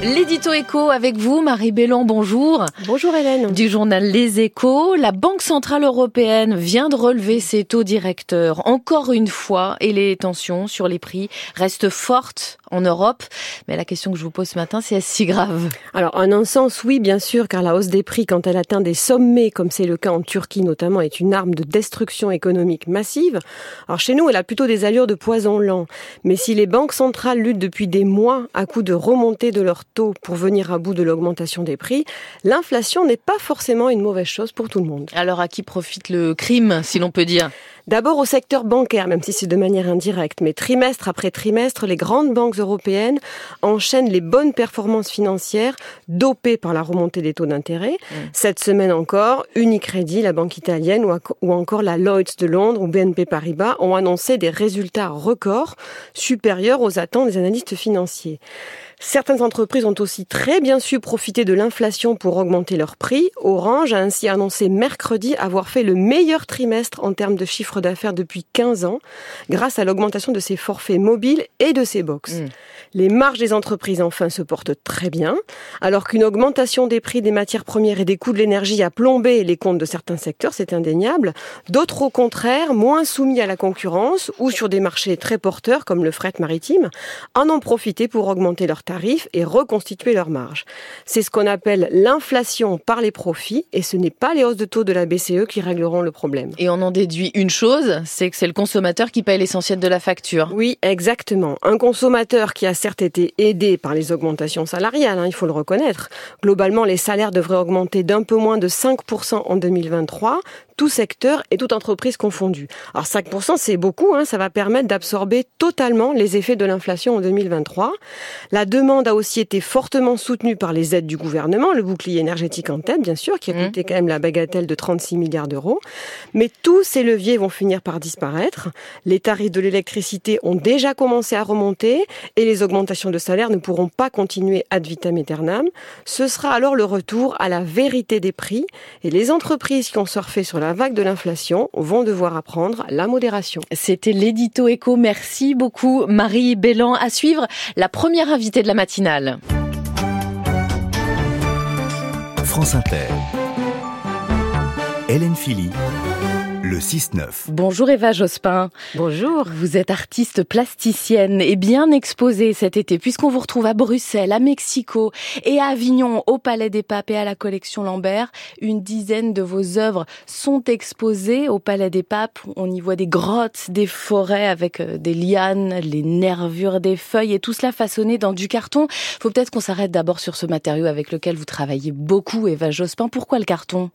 L'édito éco avec vous, Marie Bellon, bonjour. Bonjour Hélène. Du journal Les Échos, la Banque Centrale Européenne vient de relever ses taux directeurs encore une fois et les tensions sur les prix restent fortes en Europe. Mais la question que je vous pose ce matin, c'est est-ce si grave? Alors, en un sens, oui, bien sûr, car la hausse des prix, quand elle atteint des sommets, comme c'est le cas en Turquie notamment, est une arme de destruction économique massive. Alors, chez nous, elle a plutôt des allures de poison lent. Mais si les banques centrales luttent depuis des mois à coup de remontée de leurs taux pour venir à bout de l'augmentation des prix, l'inflation n'est pas forcément une mauvaise chose pour tout le monde. Alors, à qui profite le crime, si l'on peut dire? D'abord au secteur bancaire, même si c'est de manière indirecte, mais trimestre après trimestre, les grandes banques européennes enchaînent les bonnes performances financières dopées par la remontée des taux d'intérêt. Mmh. Cette semaine encore, Unicredit, la banque italienne, ou encore la Lloyds de Londres ou BNP Paribas ont annoncé des résultats records supérieurs aux attentes des analystes financiers. Certaines entreprises ont aussi très bien su profiter de l'inflation pour augmenter leurs prix. Orange a ainsi annoncé mercredi avoir fait le meilleur trimestre en termes de chiffre d'affaires depuis 15 ans, grâce à l'augmentation de ses forfaits mobiles et de ses box. Mmh. Les marges des entreprises, enfin, se portent très bien, alors qu'une augmentation des prix des matières premières et des coûts de l'énergie a plombé les comptes de certains secteurs, c'est indéniable. D'autres, au contraire, moins soumis à la concurrence ou sur des marchés très porteurs, comme le fret maritime, en ont profité pour augmenter leurs tarifs et reconstituer leurs marges. C'est ce qu'on appelle l'inflation par les profits et ce n'est pas les hausses de taux de la BCE qui régleront le problème. Et on en déduit une chose, c'est que c'est le consommateur qui paye l'essentiel de la facture. Oui, exactement. Un consommateur qui a certes été aidé par les augmentations salariales, hein, il faut le reconnaître. Globalement, les salaires devraient augmenter d'un peu moins de 5% en 2023, tout secteur et toute entreprise confondue. Alors 5%, c'est beaucoup, hein, ça va permettre d'absorber totalement les effets de l'inflation en 2023. La demande a aussi été fortement soutenue par les aides du gouvernement, le bouclier énergétique en tête, bien sûr, qui a mmh. coûté quand même la bagatelle de 36 milliards d'euros. Mais tous ces leviers vont finir par disparaître. Les tarifs de l'électricité ont déjà commencé à remonter et les augmentations de salaire ne pourront pas continuer ad vitam aeternam. Ce sera alors le retour à la vérité des prix et les entreprises qui ont surfé sur la la vague de l'inflation vont devoir apprendre la modération. C'était l'édito éco. Merci beaucoup Marie Bellan. À suivre, la première invitée de la matinale. France Inter. Hélène Philly le 6-9. Bonjour Eva Jospin. Bonjour. Vous êtes artiste plasticienne et bien exposée cet été puisqu'on vous retrouve à Bruxelles, à Mexico et à Avignon au Palais des Papes et à la collection Lambert. Une dizaine de vos œuvres sont exposées au Palais des Papes. On y voit des grottes, des forêts avec euh, des lianes, les nervures des feuilles et tout cela façonné dans du carton. Faut peut-être qu'on s'arrête d'abord sur ce matériau avec lequel vous travaillez beaucoup Eva Jospin. Pourquoi le carton?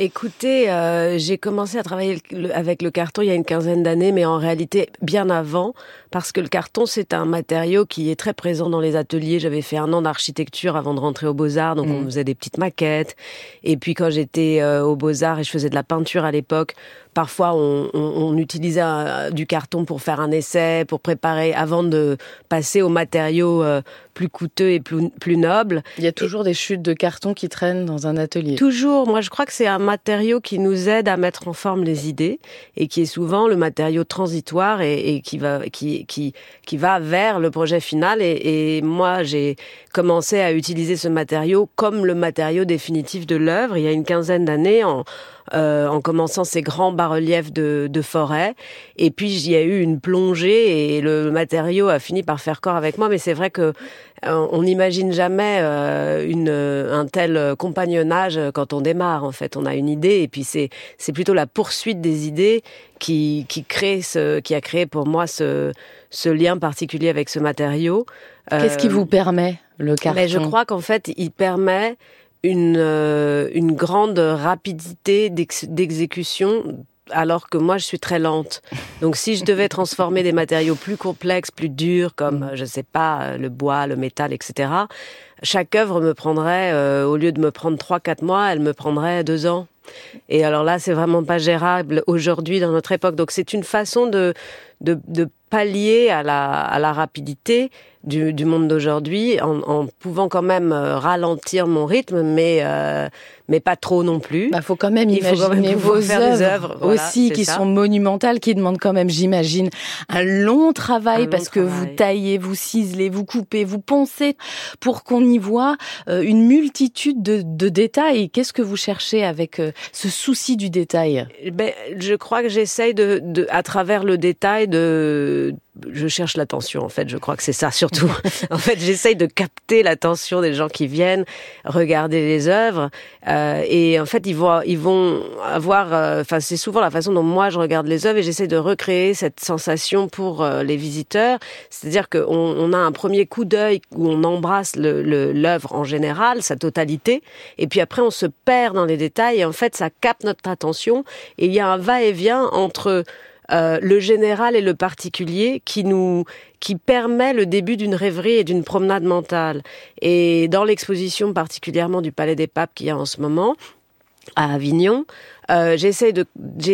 Écoutez, euh, j'ai commencé à travailler avec le carton il y a une quinzaine d'années, mais en réalité bien avant, parce que le carton c'est un matériau qui est très présent dans les ateliers. J'avais fait un an d'architecture avant de rentrer aux Beaux Arts, donc on mm. faisait des petites maquettes. Et puis quand j'étais euh, aux Beaux Arts et je faisais de la peinture à l'époque, Parfois, on, utilisait du carton pour faire un essai, pour préparer, avant de passer aux matériaux euh, plus coûteux et plus, plus nobles. Il y a toujours des chutes de carton qui traînent dans un atelier. Toujours. Moi, je crois que c'est un matériau qui nous aide à mettre en forme les idées et qui est souvent le matériau transitoire et, qui va qui, qui qui va vers le projet final. Et, et moi, j'ai commencé à utiliser ce matériau comme le matériau définitif de l'œuvre il y a une quinzaine d'années en euh, en commençant ces grands bas-reliefs de, de, forêt. Et puis j'y ai eu une plongée et le matériau a fini par faire corps avec moi. Mais c'est vrai que on n'imagine jamais euh, une, un tel compagnonnage quand on démarre. En fait, on a une idée et puis c'est c'est plutôt la poursuite des idées qui qui crée ce qui a créé pour moi ce ce lien particulier avec ce matériau. Qu'est-ce qui vous permet le carton Mais je crois qu'en fait, il permet une, euh, une grande rapidité d'exécution alors que moi je suis très lente. Donc si je devais transformer des matériaux plus complexes, plus durs, comme mm. je sais pas le bois, le métal, etc. Chaque œuvre me prendrait, euh, au lieu de me prendre trois quatre mois, elle me prendrait deux ans. Et alors là, c'est vraiment pas gérable aujourd'hui dans notre époque. Donc c'est une façon de de, de pallier à la, à la rapidité du, du monde d'aujourd'hui en, en, pouvant quand même euh, ralentir mon rythme, mais euh, mais pas trop non plus. Il bah, faut quand même imaginer quand même vos œuvres, œuvres aussi qui ça. sont monumentales, qui demandent quand même, j'imagine, un long travail un parce long que travail. vous taillez, vous ciselez, vous coupez, vous poncez pour qu'on y voit euh, une multitude de, de détails. Qu'est-ce que vous cherchez avec euh, ce souci du détail? Ben, Je crois que j'essaye de, de, à travers le détail de je cherche l'attention en fait je crois que c'est ça surtout. En fait j'essaye de capter l'attention des gens qui viennent regarder les œuvres euh, et en fait ils vont ils vont avoir euh, enfin c'est souvent la façon dont moi je regarde les œuvres et j'essaie de recréer cette sensation pour euh, les visiteurs. C'est-à-dire qu'on on a un premier coup d'œil où on embrasse le l'œuvre en général sa totalité et puis après on se perd dans les détails et en fait ça capte notre attention et il y a un va-et-vient entre euh, le général et le particulier qui nous qui permet le début d'une rêverie et d'une promenade mentale. Et dans l'exposition particulièrement du Palais des Papes qu'il y a en ce moment à Avignon, euh, j'ai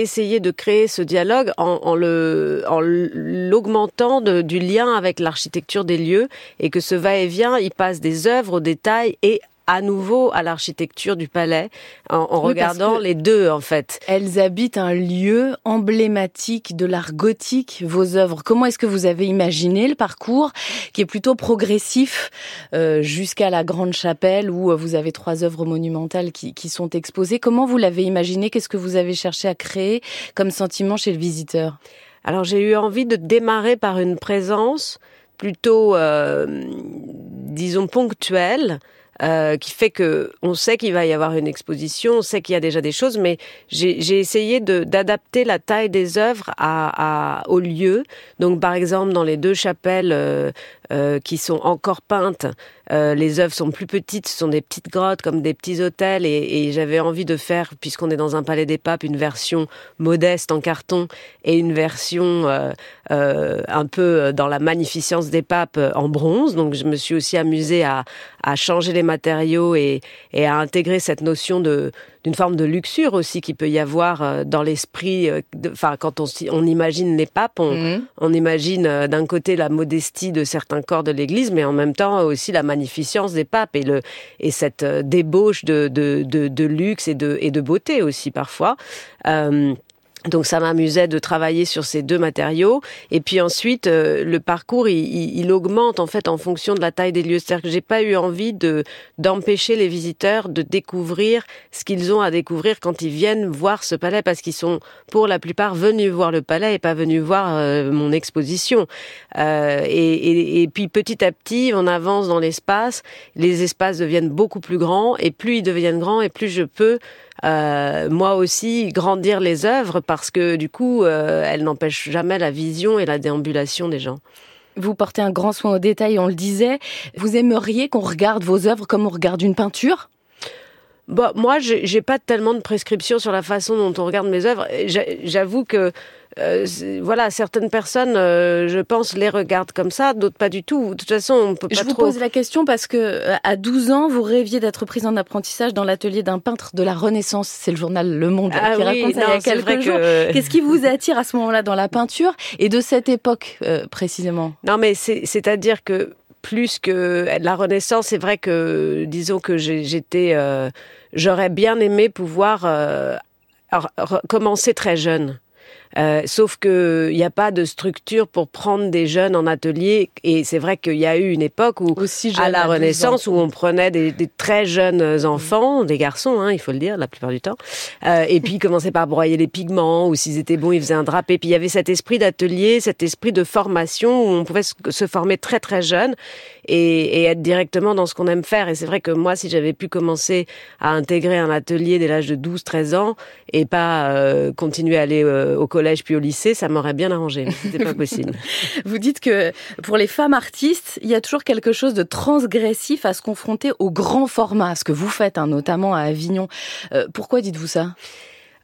essayé de créer ce dialogue en, en l'augmentant du lien avec l'architecture des lieux et que ce va-et-vient il passe des œuvres au détail et à nouveau à l'architecture du palais en, en oui, regardant les deux en fait. Elles habitent un lieu emblématique de l'art gothique, vos œuvres. Comment est-ce que vous avez imaginé le parcours qui est plutôt progressif euh, jusqu'à la grande chapelle où vous avez trois œuvres monumentales qui, qui sont exposées? Comment vous l'avez imaginé? Qu'est-ce que vous avez cherché à créer comme sentiment chez le visiteur? Alors j'ai eu envie de démarrer par une présence plutôt, euh, disons, ponctuelle euh, qui fait que on sait qu'il va y avoir une exposition, on sait qu'il y a déjà des choses, mais j'ai essayé d'adapter la taille des œuvres à, à, au lieu. Donc, par exemple, dans les deux chapelles euh, euh, qui sont encore peintes, euh, les œuvres sont plus petites, ce sont des petites grottes comme des petits hôtels, et, et j'avais envie de faire, puisqu'on est dans un palais des papes, une version modeste en carton et une version euh, un peu dans la magnificence des papes en bronze. Donc, je me suis aussi amusée à, à changer les matériaux et, et à intégrer cette notion de d'une forme de luxure aussi qui peut y avoir dans l'esprit enfin quand on, on imagine les papes on, mmh. on imagine d'un côté la modestie de certains corps de l'église mais en même temps aussi la magnificence des papes et le et cette débauche de, luxe et de, et de beauté aussi parfois. Euh, donc ça m'amusait de travailler sur ces deux matériaux. Et puis ensuite euh, le parcours il, il, il augmente en fait en fonction de la taille des lieux. C'est-à-dire que j'ai pas eu envie de d'empêcher les visiteurs de découvrir ce qu'ils ont à découvrir quand ils viennent voir ce palais parce qu'ils sont pour la plupart venus voir le palais et pas venus voir euh, mon exposition. Euh, et, et, et puis petit à petit on avance dans l'espace. Les espaces deviennent beaucoup plus grands. Et plus ils deviennent grands et plus je peux euh, moi aussi grandir les œuvres parce que du coup euh, elles n'empêchent jamais la vision et la déambulation des gens. Vous portez un grand soin au détail, on le disait. Vous aimeriez qu'on regarde vos œuvres comme on regarde une peinture? Bon, moi, j'ai pas tellement de prescriptions sur la façon dont on regarde mes œuvres. J'avoue que euh, voilà, certaines personnes, euh, je pense, les regardent comme ça, d'autres pas du tout. De toute façon, on peut pas Je vous trop... pose la question parce que euh, à 12 ans, vous rêviez d'être prise en apprentissage dans l'atelier d'un peintre de la Renaissance. C'est le journal Le Monde ah qui oui, raconte ça non, il y a quelques jours. Que... Qu'est-ce qui vous attire à ce moment-là dans la peinture et de cette époque euh, précisément? Non, mais c'est-à-dire que plus que la Renaissance, c'est vrai que disons que j'étais, euh, j'aurais bien aimé pouvoir euh, commencer très jeune. Euh, sauf que il n'y a pas de structure pour prendre des jeunes en atelier et c'est vrai qu'il y a eu une époque où Aussi à la Renaissance où on prenait des, des très jeunes enfants, mmh. des garçons, hein, il faut le dire la plupart du temps, euh, et puis ils commençaient par broyer les pigments ou s'ils étaient bons ils faisaient un drapé. Puis il y avait cet esprit d'atelier, cet esprit de formation où on pouvait se former très très jeune et, et être directement dans ce qu'on aime faire. Et c'est vrai que moi si j'avais pu commencer à intégrer un atelier dès l'âge de 12-13 ans et pas euh, continuer à aller euh, au collège puis au lycée, ça m'aurait bien arrangé. Mais c'était pas possible. Vous dites que pour les femmes artistes, il y a toujours quelque chose de transgressif à se confronter au grand format, ce que vous faites, hein, notamment à Avignon. Euh, pourquoi dites-vous ça?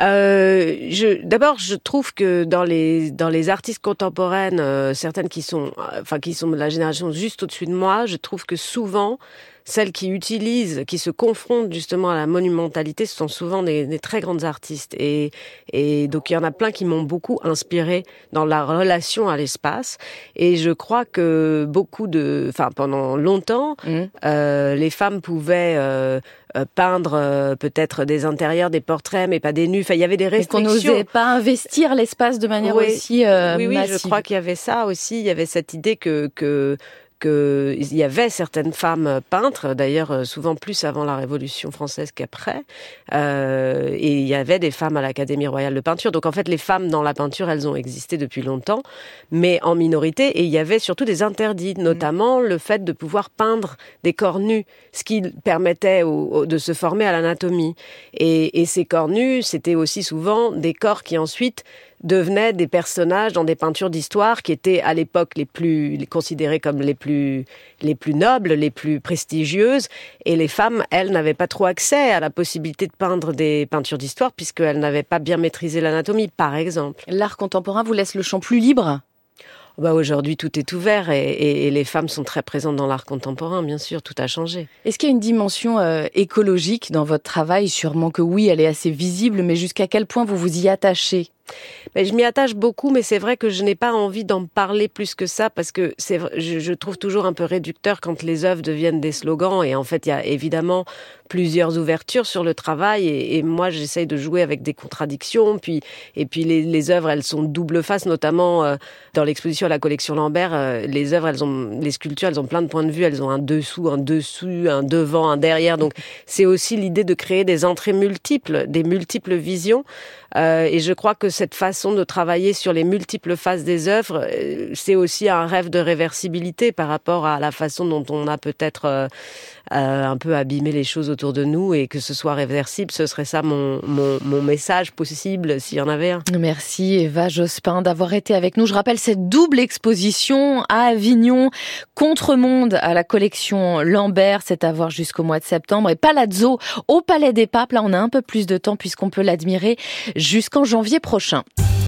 Euh, je, d'abord, je trouve que dans les dans les artistes contemporaines, euh, certaines qui sont, enfin qui sont de la génération juste au-dessus de moi, je trouve que souvent celles qui utilisent, qui se confrontent justement à la monumentalité, ce sont souvent des, des très grandes artistes. Et, et donc il y en a plein qui m'ont beaucoup inspiré dans la relation à l'espace. Et je crois que beaucoup de, enfin pendant longtemps, Mmh. euh, les femmes pouvaient euh, euh, peindre euh, peut-être des intérieurs, des portraits, mais pas des nus. Enfin, il y avait des Et qu'on restrictions. n'osait pas investir l'espace de manière Oui. aussi oui, oui, massive. je crois qu'il y avait ça aussi. Il y avait cette idée que que que il y avait certaines femmes peintres, d'ailleurs euh, souvent plus avant la Révolution française qu'après, euh, et il y avait des femmes à l'Académie royale de peinture. Donc en fait, les femmes dans la peinture, elles ont existé depuis longtemps, mais en minorité. Et il y avait surtout des interdits, notamment le fait de pouvoir peindre des corps nus, ce qui permettait au- au- de se former à l'anatomie. Et, et ces corps nus, c'était aussi souvent des corps qui ensuite devenaient des personnages dans des peintures d'histoire qui étaient à l'époque les plus les considérées comme les plus les plus nobles, les plus prestigieuses et les femmes elles n'avaient pas trop accès à la possibilité de peindre des peintures d'histoire puisqu'elles n'avaient pas bien maîtrisé l'anatomie par exemple. L'art contemporain vous laisse le champ plus libre? Bah aujourd'hui tout est ouvert et, et- et les femmes sont très présentes dans l'art contemporain bien sûr, tout a changé. Est-ce qu'il y a une dimension euh, écologique dans votre travail? Sûrement que oui, elle est assez visible, mais jusqu'à quel point vous vous y attachez? Mais je m'y attache beaucoup, mais c'est vrai que je n'ai pas envie d'en parler plus que ça parce que je, trouve toujours un peu réducteur quand les œuvres deviennent des slogans. Et en fait, il y a évidemment plusieurs ouvertures sur le travail. Et, moi, j'essaye de jouer avec des contradictions. Puis, et puis les, œuvres, elles sont double face, notamment euh, dans l'exposition à la collection Lambert. euh, les œuvres, les sculptures, elles ont plein de points de vue. Elles ont un dessous, un dessus, un devant, un derrière. Donc, c'est aussi l'idée de créer des entrées multiples, des multiples visions. Euh, et je crois que cette façon de travailler sur les multiples phases des œuvres, euh, c'est aussi un rêve de réversibilité par rapport à la façon dont on a peut-être euh, euh, un peu abîmé les choses autour de nous et que ce soit réversible, ce serait ça mon, mon, mon message possible s'il y en avait un. Merci Eva Jospin d'avoir été avec nous. Je rappelle cette double exposition à Avignon, Contre-monde à la collection Lambert, c'est à voir jusqu'au mois de septembre, et Palazzo au Palais des Papes. Là, on a un peu plus de temps puisqu'on peut l'admirer jusqu'en janvier prochain.